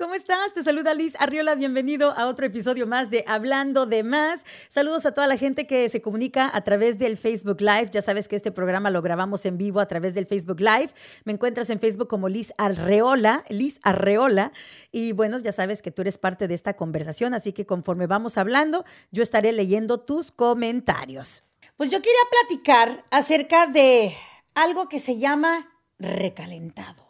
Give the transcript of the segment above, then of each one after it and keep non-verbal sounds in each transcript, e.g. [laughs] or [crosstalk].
¿Cómo estás? Te saluda Liz Arriola. Bienvenido a otro episodio más de Hablando de Más. Saludos a toda la gente que se comunica a través del Facebook Live. Ya sabes que este programa lo grabamos en vivo a través del Facebook Live. Me encuentras en Facebook como Liz Arreola, Liz Arreola. Y bueno, ya sabes que tú eres parte de esta conversación, así que conforme vamos hablando, yo estaré leyendo tus comentarios. Pues yo quería platicar acerca de algo que se llama recalentado.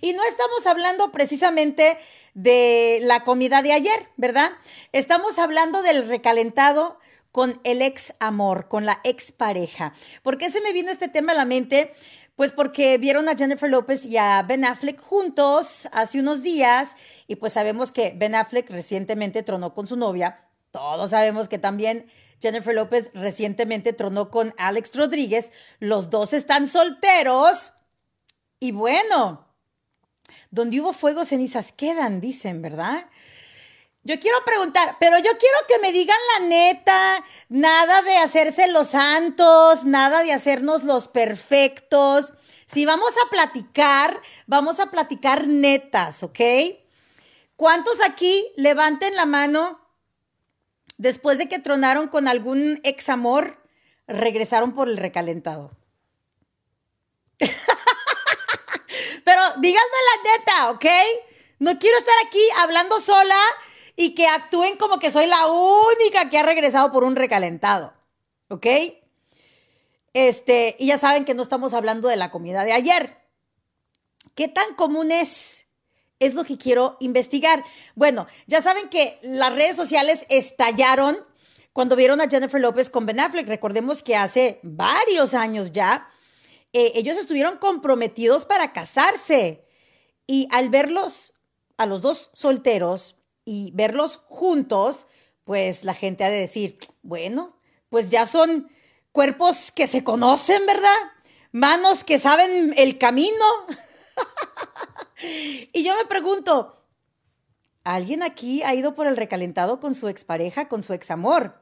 Y no estamos hablando precisamente de la comida de ayer, ¿verdad? Estamos hablando del recalentado con el ex amor, con la ex pareja. ¿Por qué se me vino este tema a la mente? Pues porque vieron a Jennifer López y a Ben Affleck juntos hace unos días y pues sabemos que Ben Affleck recientemente tronó con su novia. Todos sabemos que también Jennifer López recientemente tronó con Alex Rodríguez. Los dos están solteros. Y bueno, donde hubo fuego, cenizas quedan, dicen, ¿verdad? Yo quiero preguntar, pero yo quiero que me digan la neta, nada de hacerse los santos, nada de hacernos los perfectos. Si vamos a platicar, vamos a platicar netas, ¿ok? ¿Cuántos aquí levanten la mano después de que tronaron con algún ex amor, regresaron por el recalentado? [laughs] Pero díganme la neta, ¿ok? No quiero estar aquí hablando sola y que actúen como que soy la única que ha regresado por un recalentado, ¿ok? Este, y ya saben que no estamos hablando de la comida de ayer. ¿Qué tan común es? Es lo que quiero investigar. Bueno, ya saben que las redes sociales estallaron cuando vieron a Jennifer López con Ben Affleck. Recordemos que hace varios años ya eh, ellos estuvieron comprometidos para casarse. Y al verlos, a los dos solteros, y verlos juntos, pues la gente ha de decir, bueno, pues ya son cuerpos que se conocen, ¿verdad? Manos que saben el camino. [laughs] y yo me pregunto, ¿alguien aquí ha ido por el recalentado con su expareja, con su examor?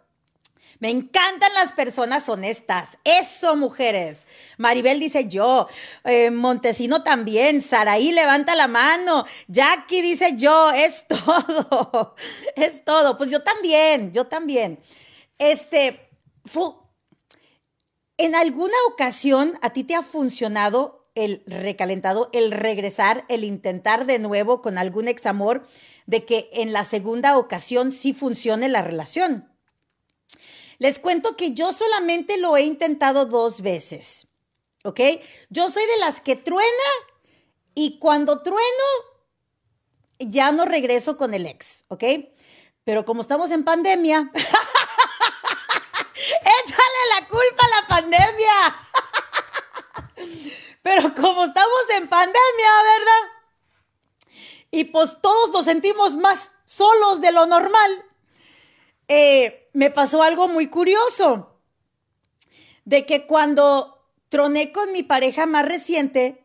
Me encantan las personas honestas. Eso, mujeres. Maribel dice yo. Eh, Montesino también. Saraí levanta la mano. Jackie dice yo. Es [laughs] todo. Es todo. Pues yo también. Yo también. Este. ¿En alguna ocasión a ti te ha funcionado el recalentado, el regresar, el intentar de nuevo con algún ex amor, de que en la segunda ocasión sí funcione la relación? Les cuento que yo solamente lo he intentado dos veces, ¿ok? Yo soy de las que truena y cuando trueno ya no regreso con el ex, ¿ok? Pero como estamos en pandemia, [laughs] échale la culpa a la pandemia. [laughs] Pero como estamos en pandemia, ¿verdad? Y pues todos nos sentimos más solos de lo normal. Eh, me pasó algo muy curioso, de que cuando troné con mi pareja más reciente,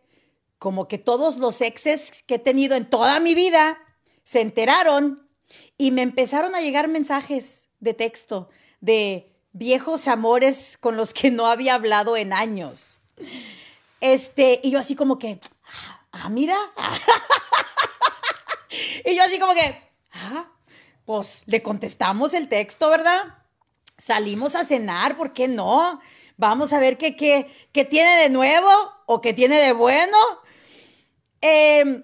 como que todos los exes que he tenido en toda mi vida se enteraron y me empezaron a llegar mensajes de texto de viejos amores con los que no había hablado en años. Este, y yo así como que, ah, mira. [laughs] y yo así como que, pues le contestamos el texto, ¿verdad? Salimos a cenar, ¿por qué no? Vamos a ver qué, qué, tiene de nuevo o qué tiene de bueno. Em,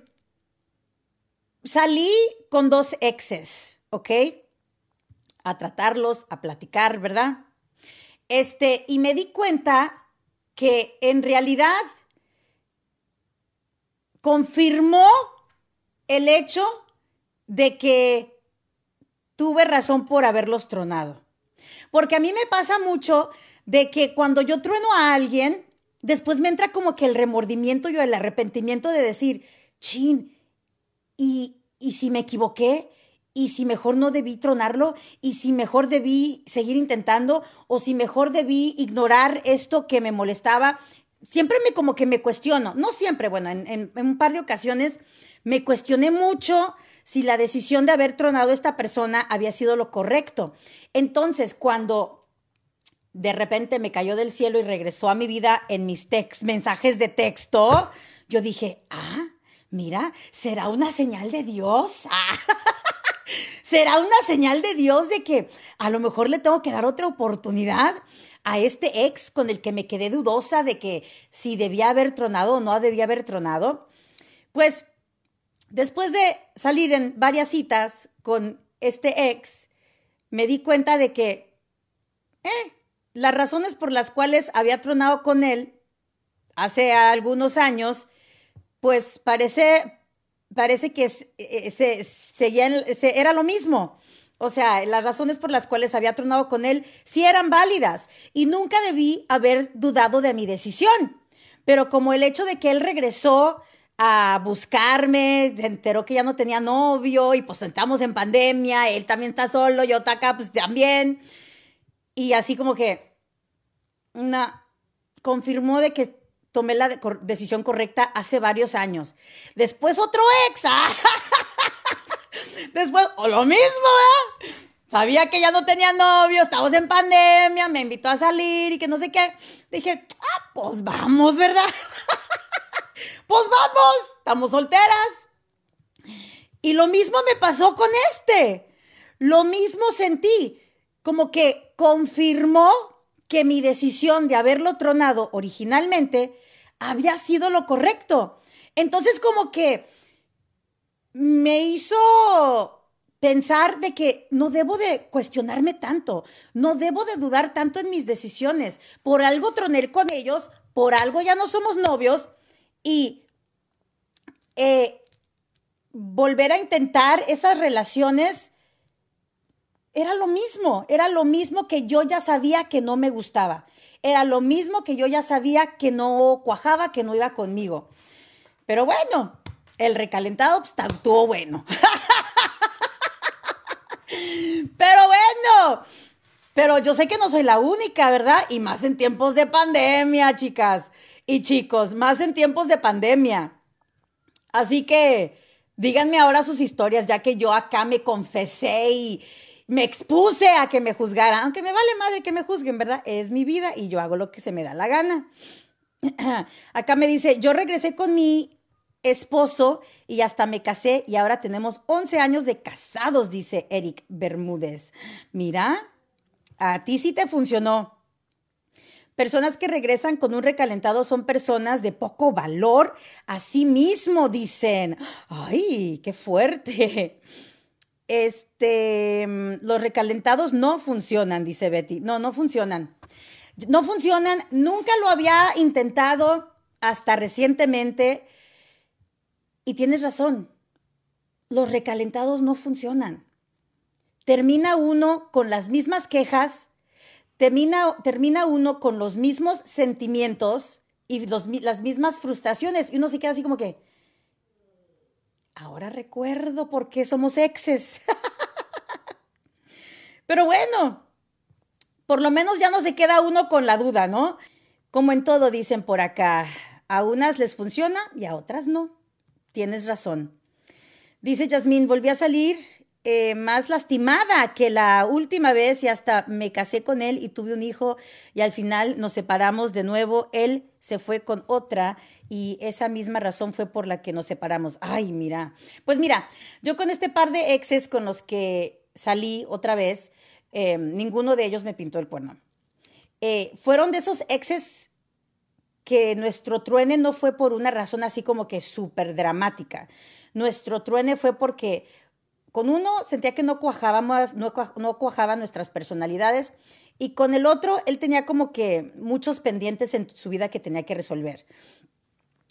salí con dos exes, ¿ok? A tratarlos, a platicar, ¿verdad? Este, y me di cuenta que en realidad confirmó el hecho de que tuve razón por haberlos tronado. Porque a mí me pasa mucho de que cuando yo trueno a alguien, después me entra como que el remordimiento y el arrepentimiento de decir, chin, y, y si me equivoqué, y si mejor no debí tronarlo, y si mejor debí seguir intentando, o si mejor debí ignorar esto que me molestaba. Siempre me como que me cuestiono, no siempre, bueno, en, en un par de ocasiones me cuestioné mucho si la decisión de haber tronado a esta persona había sido lo correcto. Entonces, cuando de repente me cayó del cielo y regresó a mi vida en mis mensajes de texto, yo dije, ah, mira, será una señal de Dios. [laughs] será una señal de Dios de que a lo mejor le tengo que dar otra oportunidad a este ex con el que me quedé dudosa de que si debía haber tronado o no debía haber tronado. Pues después de salir en varias citas con este ex, me di cuenta de que eh, las razones por las cuales había tronado con él hace algunos años, pues parece, parece que eh, se, se, era lo mismo. O sea, las razones por las cuales había tronado con él sí eran válidas y nunca debí haber dudado de mi decisión. Pero como el hecho de que él regresó a buscarme, se enteró que ya no tenía novio y pues estamos en pandemia, él también está solo, yo acá pues también. Y así como que, una, confirmó de que tomé la decisión correcta hace varios años. Después otro ex. [laughs] Después, o lo mismo. Sabía que ya no tenía novio, estábamos en pandemia, me invitó a salir y que no sé qué. Dije, ah, pues vamos, ¿verdad? [laughs] pues vamos, estamos solteras. Y lo mismo me pasó con este. Lo mismo sentí, como que confirmó que mi decisión de haberlo tronado originalmente había sido lo correcto. Entonces como que me hizo pensar de que no debo de cuestionarme tanto, no debo de dudar tanto en mis decisiones. Por algo troné con ellos, por algo ya no somos novios y eh, volver a intentar esas relaciones era lo mismo, era lo mismo que yo ya sabía que no me gustaba, era lo mismo que yo ya sabía que no cuajaba, que no iba conmigo. Pero bueno, el recalentado pues, bueno. [laughs] Pero bueno, pero yo sé que no soy la única, ¿verdad? Y más en tiempos de pandemia, chicas y chicos, más en tiempos de pandemia. Así que díganme ahora sus historias, ya que yo acá me confesé y me expuse a que me juzgaran, aunque me vale madre que me juzguen, ¿verdad? Es mi vida y yo hago lo que se me da la gana. [clears throat] Acá me dice, yo regresé con mi esposo y hasta me casé y ahora tenemos 11 años de casados, dice Eric Bermúdez. Mira, a ti sí te funcionó. Personas que regresan con un recalentado son personas de poco valor a sí mismo, dicen. Ay, qué fuerte. Este, los recalentados no funcionan, dice Betty. No, no funcionan. No funcionan. Nunca lo había intentado hasta recientemente y tienes razón, los recalentados no funcionan. Termina uno con las mismas quejas, termina, termina uno con los mismos sentimientos y las mismas frustraciones. Y uno se queda así como que, ahora recuerdo por qué somos exes. [laughs] Pero bueno, por lo menos ya no se queda uno con la duda, ¿no? Como en todo dicen por acá, a unas les funciona y a otras no. Tienes razón. Dice Yasmín, volví a salir eh, más lastimada que la última vez y hasta me casé con él y tuve un hijo y al final nos separamos de nuevo. Él se fue con otra y esa misma razón fue por la que nos separamos. Ay, mira. Pues mira, yo con este par de exes con los que salí otra vez, eh, ninguno de ellos me pintó el cuerno. Eh, fueron de esos exes que nuestro truene no fue por una razón así como que súper dramática. Nuestro truene fue porque con uno sentía que no cuajábamos, no, no cuajaban nuestras personalidades y con el otro él tenía como que muchos pendientes en su vida que tenía que resolver.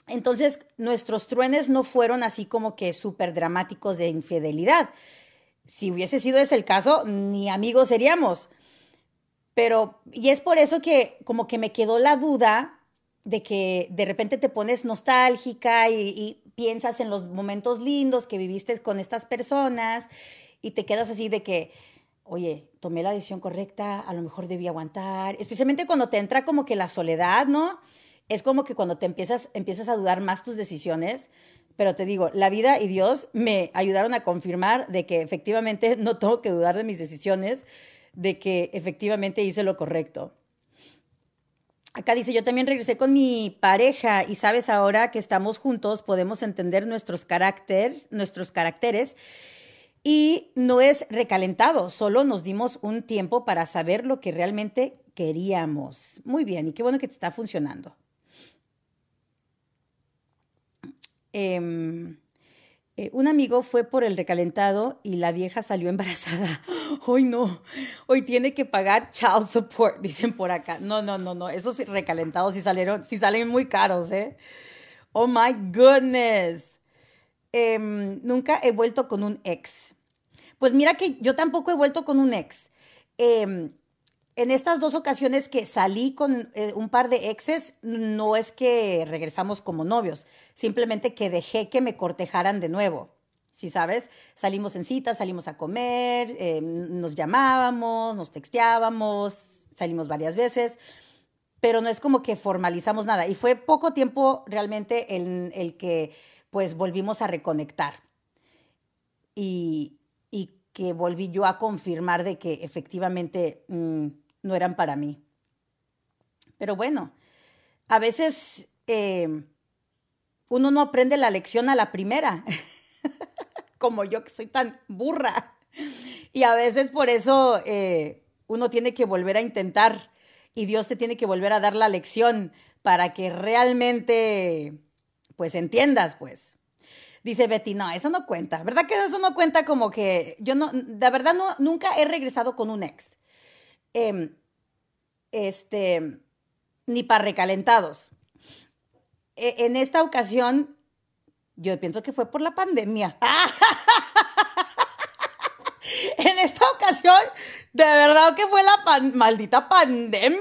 Entonces, nuestros truenes no fueron así como que súper dramáticos de infidelidad. Si hubiese sido ese el caso, ni amigos seríamos. Pero, y es por eso que como que me quedó la duda de que de repente te pones nostálgica y, piensas en los momentos lindos que viviste con estas personas y te quedas así de que, oye, tomé la decisión correcta, a lo mejor debí aguantar, especialmente cuando te entra como que la soledad, ¿no? Es como que cuando te empiezas, empiezas a dudar más tus decisiones, pero te digo, la vida y Dios me ayudaron a confirmar de que efectivamente [laughs] no tengo que dudar de mis decisiones, de que efectivamente hice lo correcto. Acá dice, yo también regresé con mi pareja y sabes, ahora que estamos juntos podemos entender nuestros caracteres, nuestros caracteres y no es recalentado, solo nos dimos un tiempo para saber lo que realmente queríamos. Muy bien, y qué bueno que te está funcionando. Em, eh, un amigo fue por el recalentado y la vieja salió [laughs] embarazada. Hoy no, hoy tiene que pagar child support, [laughs] dicen por acá. No, no, no, no, esos recalentados sí salieron, sí salen muy caros, ¿eh? Oh my goodness. Em, nunca he vuelto con un ex. Pues mira que yo tampoco he vuelto con un ex. Em, en estas dos ocasiones que salí con eh, un par de exes, no es que regresamos como novios, simplemente que dejé que me cortejaran de nuevo. Si sabes, salimos en citas, salimos a comer, eh, nos llamábamos, nos texteábamos, salimos varias veces, pero no es como que formalizamos nada. Y fue poco tiempo realmente el, el que pues volvimos a reconectar. Y, y que volví yo a confirmar de que efectivamente mm, no eran para mí. Pero bueno, a veces eh, uno no aprende la lección a la primera, [laughs] como yo que soy tan burra. Y a veces por eso eh, uno tiene que volver a intentar y Dios te tiene que volver a dar la lección para que realmente, pues entiendas, pues. Dice Betty, no, eso no cuenta. ¿Verdad que eso no cuenta como que yo no, de verdad nunca he regresado con un ex. Em, este, ni para recalentados. E, en esta ocasión, yo pienso que fue por la pandemia. [laughs] en esta ocasión, de verdad que fue la maldita pandemia.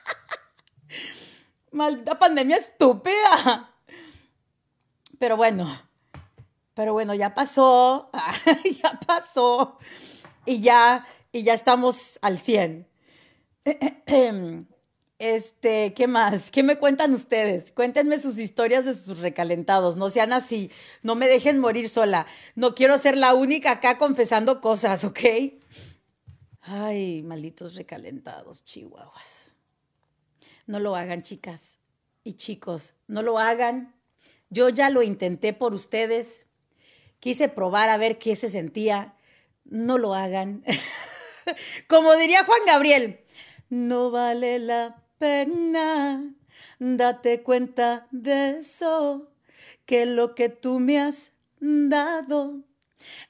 [laughs] maldita pandemia estúpida. Pero bueno, pero bueno, ya pasó, [laughs] ya pasó y ya y ya estamos al 100. [clears throat] Este, ¿qué más? ¿Qué me cuentan ustedes? Cuéntenme sus historias de sus recalentados. No sean así. No me dejen morir sola. No quiero ser la única acá confesando cosas, ¿ok? Ay, malditos recalentados, chihuahuas. No lo hagan, chicas y chicos. No lo hagan. Yo ya lo intenté por ustedes. Quise probar a ver qué se sentía. No lo hagan. [laughs] Como diría Juan Gabriel, no vale la pena, date cuenta de eso, que lo que tú me has dado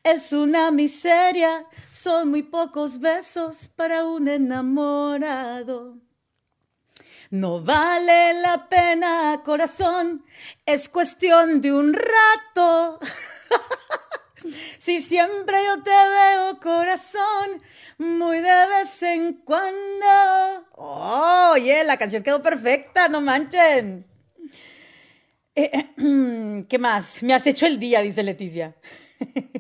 es una miseria, son muy pocos besos para un enamorado. No vale la pena, corazón, es cuestión de un rato. [laughs] Si siempre yo te veo, corazón, muy de vez en cuando. Oh, oye, la canción quedó perfecta, no manchen. Eh, [clears throat] ¿Qué más? Me has hecho el día, dice Leticia. [laughs]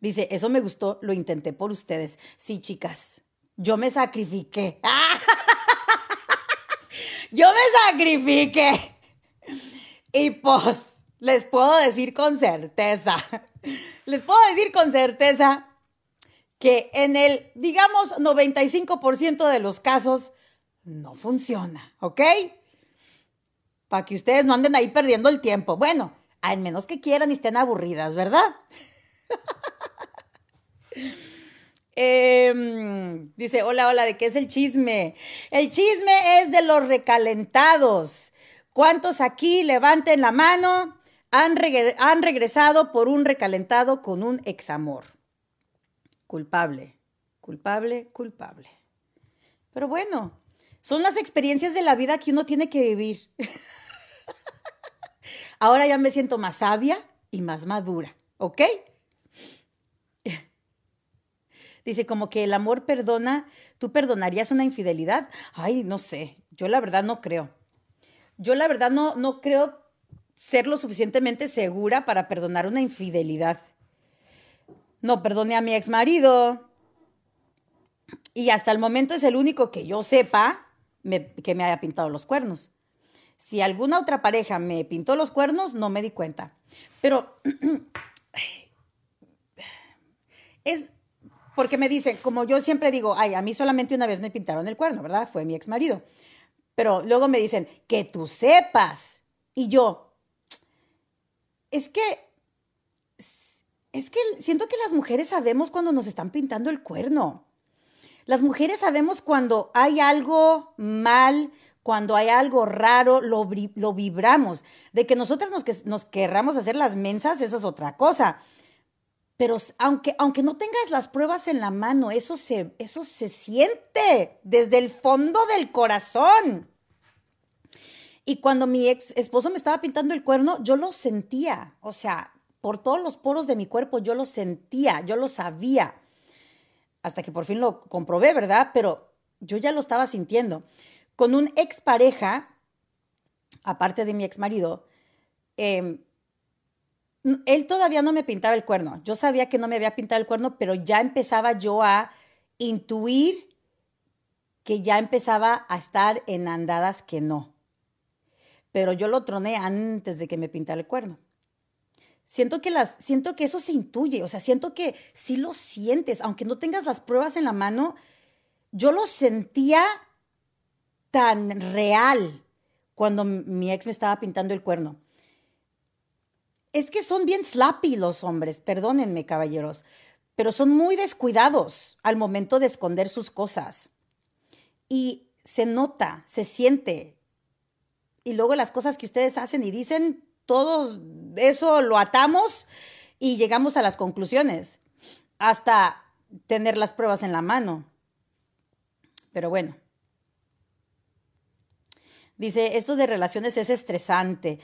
dice, eso me gustó, lo intenté por ustedes. Sí, chicas, yo me sacrifiqué. [laughs] yo me sacrifiqué. Y pues les puedo decir con certeza, les puedo decir con certeza que en el, digamos, 95% de los casos no funciona, ¿ok? Para que ustedes no anden ahí perdiendo el tiempo. Bueno, al menos que quieran y estén aburridas, ¿verdad? [laughs] Em, dice, hola, hola, ¿de qué es el chisme? El chisme es de los recalentados. ¿Cuántos aquí levanten la mano? han, regresado por un recalentado con un examor. Culpable, culpable, culpable. Pero bueno, son las experiencias de la vida que uno tiene que vivir. [laughs] Ahora ya me siento más sabia y más madura, ¿ok? Dice como que el amor perdona, ¿tú perdonarías una infidelidad? Ay, no sé, yo la verdad no creo. Yo la verdad no, no creo ser lo suficientemente segura para perdonar una infidelidad. No perdoné a mi ex marido. Y hasta el momento es el único que yo sepa que me haya pintado los cuernos. Si alguna otra pareja me pintó los cuernos, no me di cuenta. Pero [clears throat] es, porque me dicen, como yo siempre digo, ay, a mí solamente una vez me pintaron el cuerno, ¿verdad? Fue mi ex marido. Pero luego me dicen, que tú sepas. Y yo, es que, es que siento que las mujeres sabemos cuando nos están pintando el cuerno. Las mujeres sabemos cuando hay algo mal, cuando hay algo raro, lo, vibramos. De que nosotras nos, nos querramos hacer las mensas, esa es otra cosa. Pero aunque, aunque no tengas las pruebas en la mano, eso se, eso se siente desde el fondo del corazón. Y cuando mi ex esposo me estaba pintando el cuerno, yo lo sentía. O sea, por todos los poros de mi cuerpo, yo lo sentía, yo lo sabía. Hasta que por fin lo comprobé, ¿verdad? Pero yo ya lo estaba sintiendo. Con un expareja, aparte de mi ex marido, eh, él todavía no me pintaba el cuerno. Yo sabía que no me había pintado el cuerno, pero ya empezaba yo a intuir que ya empezaba a estar en andadas que no. Pero yo lo troné antes de que me pintara el cuerno. Siento que, las, siento que eso se intuye, o sea, siento que sí lo sientes, aunque no tengas las pruebas en la mano, yo lo sentía tan real cuando mi ex me estaba pintando el cuerno es que son bien slappy los hombres, perdónenme caballeros, pero son muy descuidados al momento de esconder sus cosas. Y se nota, se siente. Y luego las cosas que ustedes hacen y dicen, todo eso lo atamos y llegamos a las conclusiones, hasta tener las pruebas en la mano. Pero bueno. Dice, esto de relaciones es estresante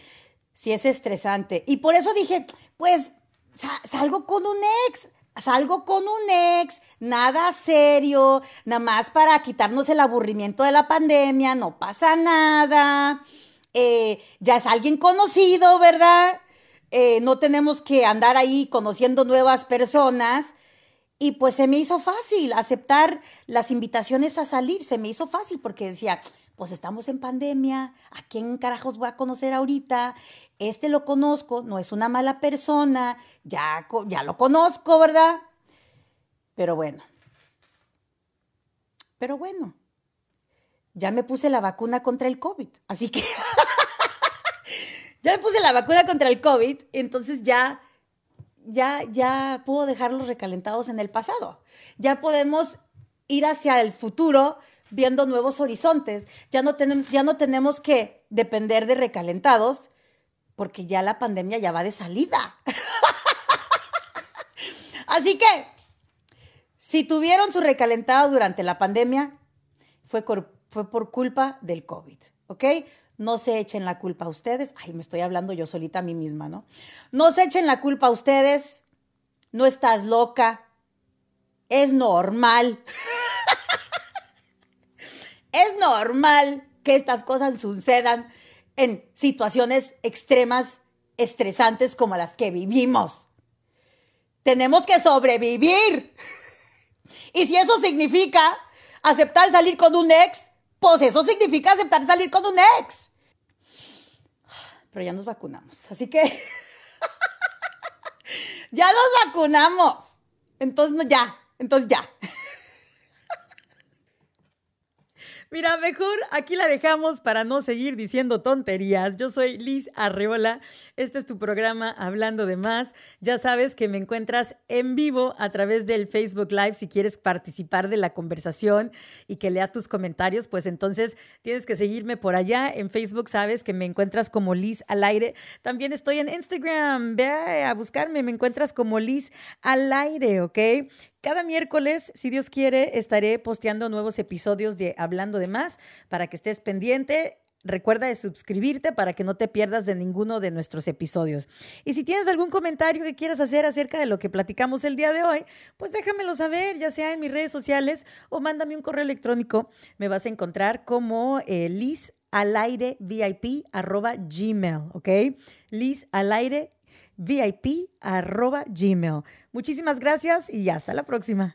si es estresante. Y por eso dije, pues salgo con un ex, salgo con un ex, nada serio, nada más para quitarnos el aburrimiento de la pandemia, no pasa nada. Eh, ya es alguien conocido, ¿verdad? Eh, no tenemos que andar ahí conociendo nuevas personas. Y pues se me hizo fácil aceptar las invitaciones a salir, se me hizo fácil porque decía, pues estamos en pandemia, ¿a quién carajos voy a conocer ahorita? Este lo conozco, no es una mala persona, ya, ya lo conozco, ¿verdad? Pero bueno, pero bueno, ya me puse la vacuna contra el COVID, así que [laughs] ya me puse la vacuna contra el COVID, entonces ya, ya, ya puedo dejarlos recalentados en el pasado. Ya podemos ir hacia el futuro viendo nuevos horizontes. Ya no, ya no tenemos que depender de recalentados porque ya la pandemia ya va de salida. [laughs] Así que, si tuvieron su recalentado durante la pandemia, fue, fue por culpa del COVID, ¿ok? No se echen la culpa a ustedes. Ay, me estoy hablando yo solita a mí misma, ¿no? No se echen la culpa a ustedes. No estás loca. Es normal. [laughs] Es normal que estas cosas sucedan en situaciones extremas, estresantes como las que vivimos. Tenemos que sobrevivir. Y si eso significa aceptar salir con un ex, pues eso significa aceptar salir con un ex. Pero ya nos vacunamos, así que [laughs] ya nos vacunamos. Entonces, ya, entonces ya. Mira, mejor aquí la dejamos para no seguir diciendo tonterías. Yo soy Liz Arreola. Este es tu programa Hablando de Más. Ya sabes que me encuentras en vivo a través del Facebook Live. Si quieres participar de la conversación y que lea tus comentarios, pues entonces tienes que seguirme por allá. En Facebook sabes que me encuentras como Liz al aire. También estoy en Instagram. Ve a buscarme. Me encuentras como Liz al aire, ¿ok? Cada miércoles, si Dios quiere, estaré posteando nuevos episodios de Hablando de Más para que estés pendiente. Recuerda de suscribirte para que no te pierdas de ninguno de nuestros episodios. Y si tienes algún comentario que quieras hacer acerca de lo que platicamos el día de hoy, pues déjamelo saber, ya sea en mis redes sociales o mándame un correo electrónico. Me vas a encontrar como eh, VIP arroba gmail, ¿ok? Liz al VIP arroba gmail. Muchísimas gracias y hasta la próxima.